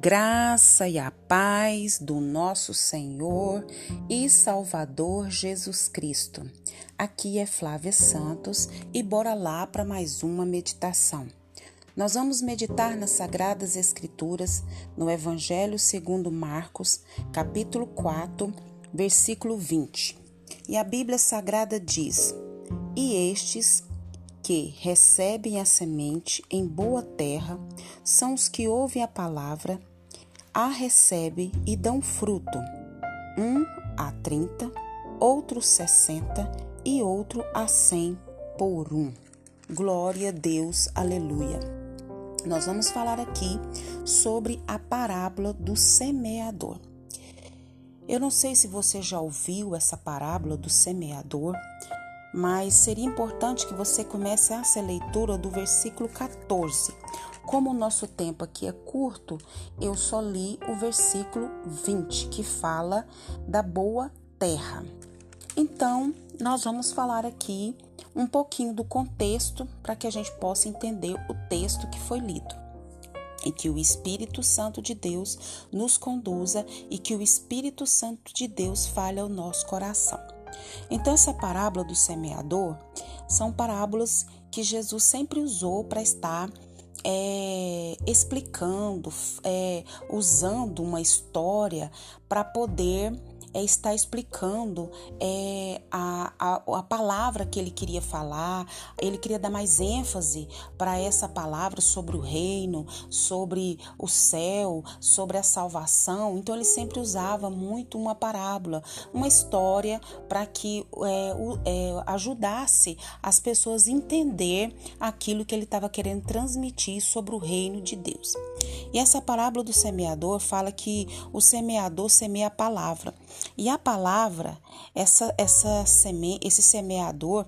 graça e a paz do nosso Senhor e Salvador Jesus Cristo. Aqui é Flávia Santos e bora lá para mais uma meditação. Nós vamos meditar nas Sagradas Escrituras, no Evangelho segundo Marcos, capítulo 4, versículo 20. E a Bíblia Sagrada diz: E estes que recebem a semente em boa terra são os que ouvem a palavra, a recebem e dão fruto, um a trinta, outro sessenta e outro a cem por um. Glória a Deus, aleluia. Nós vamos falar aqui sobre a parábola do semeador. Eu não sei se você já ouviu essa parábola do semeador, mas seria importante que você comece essa leitura do versículo 14. Como o nosso tempo aqui é curto, eu só li o versículo 20, que fala da boa terra. Então, nós vamos falar aqui um pouquinho do contexto para que a gente possa entender o texto que foi lido. E que o Espírito Santo de Deus nos conduza e que o Espírito Santo de Deus fale ao nosso coração. Então, essa parábola do semeador são parábolas que Jesus sempre usou para estar é, explicando, é, usando uma história para poder é, está explicando é, a, a, a palavra que ele queria falar, ele queria dar mais ênfase para essa palavra sobre o reino, sobre o céu, sobre a salvação. Então ele sempre usava muito uma parábola, uma história para que é, o, é, ajudasse as pessoas a entender aquilo que ele estava querendo transmitir sobre o reino de Deus. E essa parábola do semeador fala que o semeador semeia a palavra. E a palavra, essa, essa seme, esse semeador,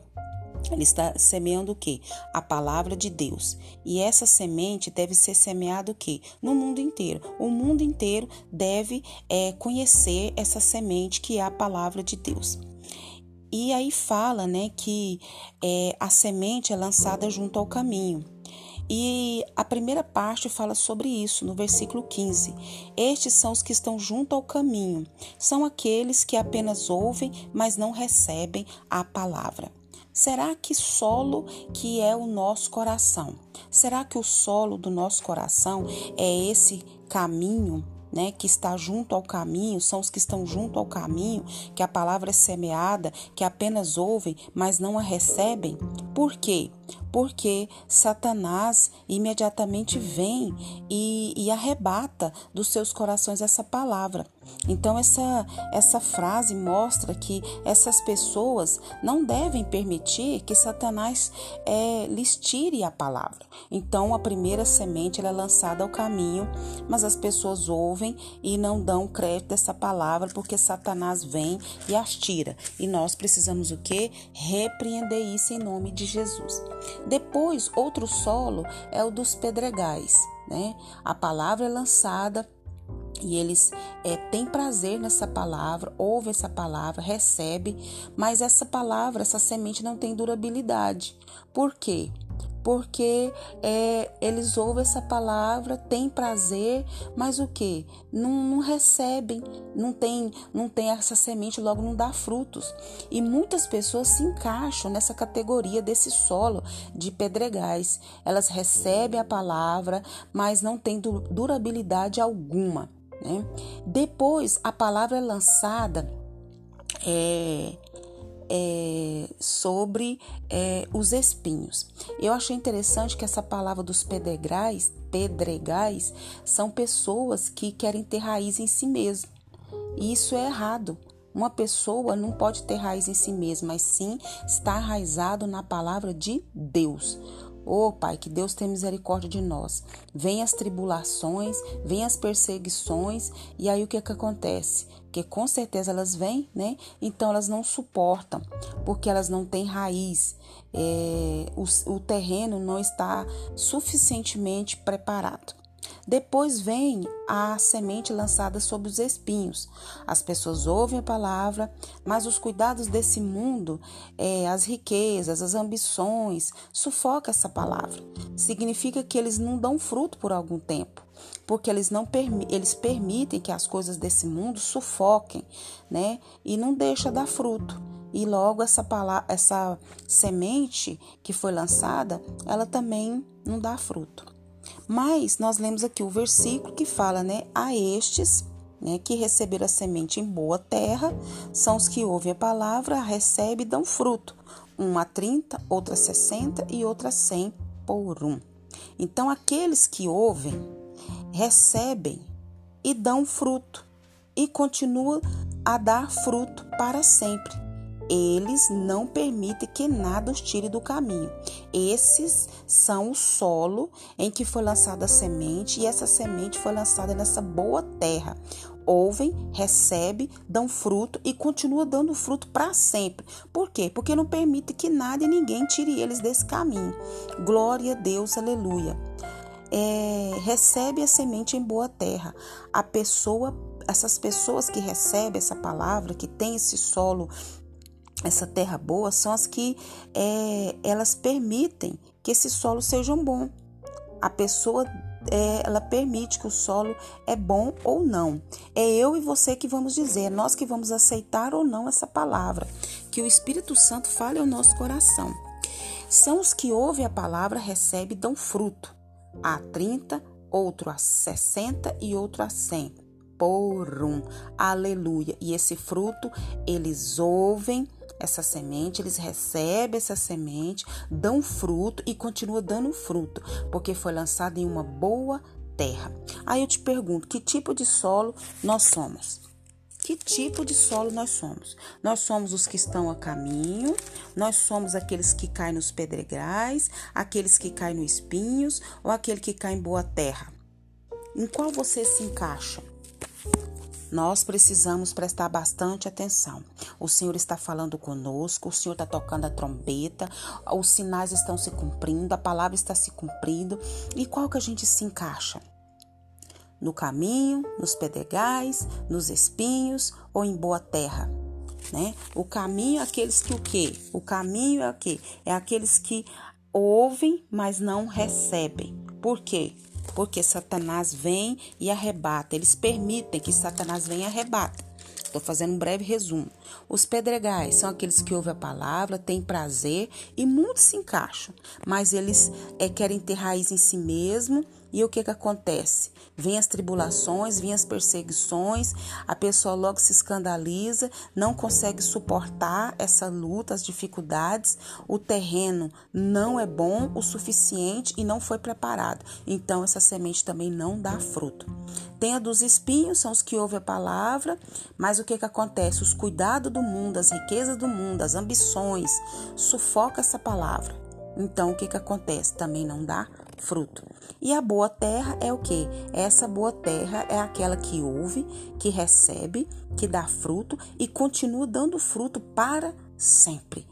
ele está semeando o quê? A palavra de Deus. E essa semente deve ser semeada o quê? No mundo inteiro. O mundo inteiro deve é, conhecer essa semente que é a palavra de Deus. E aí fala, né, que é, a semente é lançada junto ao caminho. E a primeira parte fala sobre isso, no versículo 15. Estes são os que estão junto ao caminho, são aqueles que apenas ouvem, mas não recebem a palavra. Será que solo que é o nosso coração? Será que o solo do nosso coração é esse caminho né, que está junto ao caminho, são os que estão junto ao caminho, que a palavra é semeada, que apenas ouvem, mas não a recebem? Por quê? porque Satanás imediatamente vem e, e, arrebata dos seus corações essa palavra. Então, essa, essa frase mostra que essas pessoas não devem permitir que Satanás é, lhes tire a palavra. Então, a primeira semente é lançada ao caminho, mas as pessoas ouvem e não dão crédito a essa palavra porque Satanás vem e as tira. E nós precisamos o que? Repreender isso em nome de Jesus. Depois, outro solo é o dos pedregais. Né? A palavra é lançada e eles é, têm prazer nessa palavra, ouvem essa palavra, recebem, mas essa palavra, essa semente não tem durabilidade. Por quê? porque é, eles ouvem essa palavra, têm prazer, mas o que? Não, não, recebem, não tem, não tem essa semente, logo não dá frutos. E muitas pessoas se encaixam nessa categoria desse solo de pedregais. Elas recebem a palavra, mas não tem durabilidade alguma. Né? Depois a palavra é lançada. É, é, sobre é, os espinhos. Eu achei interessante que essa palavra dos pedregais, pedregais são pessoas que querem ter raiz em si mesmo. E isso é errado. Uma pessoa não pode ter raiz em si mesma, mas sim estar arraizado na palavra de Deus. Oh, Pai, que Deus tenha misericórdia de nós. Vem as tribulações, vem as perseguições, e aí o que, que acontece? Que com certeza elas vêm, né? Então elas não suportam, porque elas não têm raiz. É, o, o terreno não está suficientemente preparado. Depois vem a semente lançada sobre os espinhos. As pessoas ouvem a palavra, mas os cuidados desse mundo, é, as riquezas, as ambições, sufoca essa palavra. Significa que eles não dão fruto por algum tempo. porque eles não eles permitem que as coisas desse mundo sufoquem, né? E não deixa dar fruto. E logo essa palavra, essa semente que foi lançada, ela também não dá fruto. Mas nós lemos aqui o versículo que fala, né? A estes né, que receberam a semente em boa terra, são os que ouvem a palavra, recebem e dão fruto. Uma a 30, outra a 60 e outra a 100 por um. Então, aqueles que ouvem, recebem e dão fruto, e continuam a dar fruto para sempre eles não permitem que nada os tire do caminho. Esses são o solo em que foi lançada a semente e essa semente foi lançada nessa boa terra. Ouvem, recebem, dão fruto e continua dando fruto para sempre. Por quê? Porque não permite que nada e ninguém tire eles desse caminho. Glória a Deus, aleluia. É, recebe a semente em boa terra. A pessoa, essas pessoas que recebem essa palavra, que tem esse solo essa terra boa são as que é, elas permitem que esse solo seja bom. A pessoa é, ela permite que o solo é bom ou não. É eu e você que vamos dizer, é nós que vamos aceitar ou não essa palavra. Que o Espírito Santo fale ao nosso coração. São os que ouvem a palavra, recebem e dão fruto. A 30, outro a 60 e outro a 100. Por um. Aleluia. E esse fruto eles ouvem essa semente, eles recebem essa semente, dão fruto e continua dando fruto, porque foi lançado em uma boa terra. Aí eu te pergunto, que tipo de solo nós somos? Que tipo de solo nós somos? Nós somos os que estão a caminho, nós somos aqueles que caem nos pedregais, aqueles que caem nos espinhos ou aquele que cai em boa terra? Em qual você se encaixa? Nós precisamos prestar bastante atenção. O Senhor está falando conosco, o Senhor está tocando a trombeta, os sinais estão se cumprindo, a palavra está se cumprindo. E qual que a gente se encaixa? No caminho, nos pedregais, nos espinhos ou em boa terra? Né? O caminho é aqueles que o quê? O caminho é o quê? É aqueles que ouvem, mas não recebem. Por quê? Porque Satanás vem e arrebata. Eles permitem que Satanás venha e arrebata. Estou fazendo um breve resumo. Os pedregais são aqueles que ouvem a palavra, têm prazer e muitos se encaixam, mas eles é, querem ter raiz em si mesmo e o que, que acontece? Vêm as tribulações, vêm as perseguições, a pessoa logo se escandaliza, não consegue suportar essa luta, as dificuldades, o terreno não é bom o suficiente e não foi preparado. Então, essa semente também não dá fruto. Tem a dos espinhos, são os que ouvem a palavra, mas o que, que acontece? Os cuidados do mundo, as riquezas do mundo, as ambições, sufoca essa palavra. Então, o que, que acontece? Também não dá fruto. E a boa terra é o que? Essa boa terra é aquela que ouve, que recebe, que dá fruto e continua dando fruto para sempre.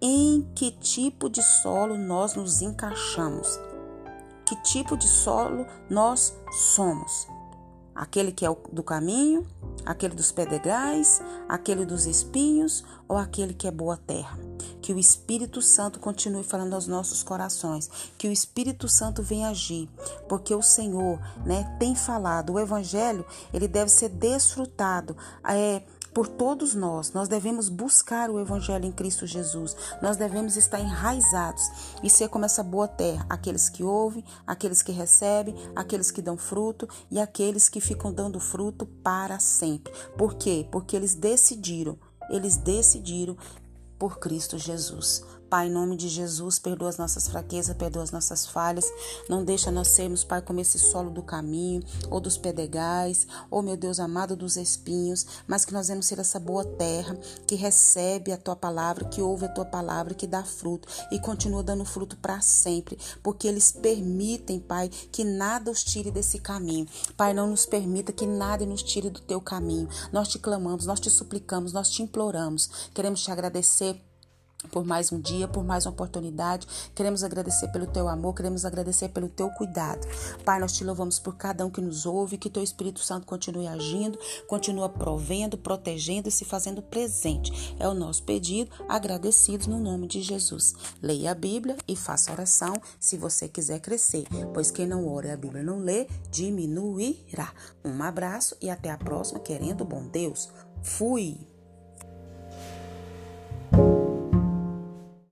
Em que tipo de solo nós nos encaixamos? Que tipo de solo nós somos? Aquele que é do caminho, aquele dos pedregais, aquele dos espinhos ou aquele que é boa terra? Que o Espírito Santo continue falando aos nossos corações, que o Espírito Santo venha agir, porque o Senhor, né, tem falado. O Evangelho ele deve ser desfrutado. É, por todos nós. Nós devemos buscar o Evangelho em Cristo Jesus. Nós devemos estar enraizados e ser como essa boa terra: aqueles que ouvem, aqueles que recebem, aqueles que dão fruto e aqueles que ficam dando fruto para sempre. Por quê? Porque eles decidiram, eles decidiram por Cristo Jesus. Pai, em nome de Jesus, perdoa as nossas fraquezas, perdoa as nossas falhas. Não deixa nós sermos, Pai, como esse solo do caminho, ou dos pedregais, ou, meu Deus amado, dos espinhos, mas que nós vamos ser essa boa terra que recebe a Tua palavra, que ouve a Tua palavra, que dá fruto e continua dando fruto para sempre, porque eles permitem, Pai, que nada os tire desse caminho. Pai, não nos permita que nada nos tire do Teu caminho. Nós te clamamos, nós te suplicamos, nós te imploramos. Queremos te agradecer por mais um dia, por mais uma oportunidade. Queremos agradecer pelo teu amor, queremos agradecer pelo teu cuidado. Pai, nós te louvamos por cada um que nos ouve, que teu Espírito Santo continue agindo, continua provendo, protegendo e se fazendo presente. É o nosso pedido, agradecidos no nome de Jesus. Leia a Bíblia e faça oração se você quiser crescer, pois quem não ora e a Bíblia não lê, diminuirá. Um abraço e até a próxima, querendo bom Deus. Fui!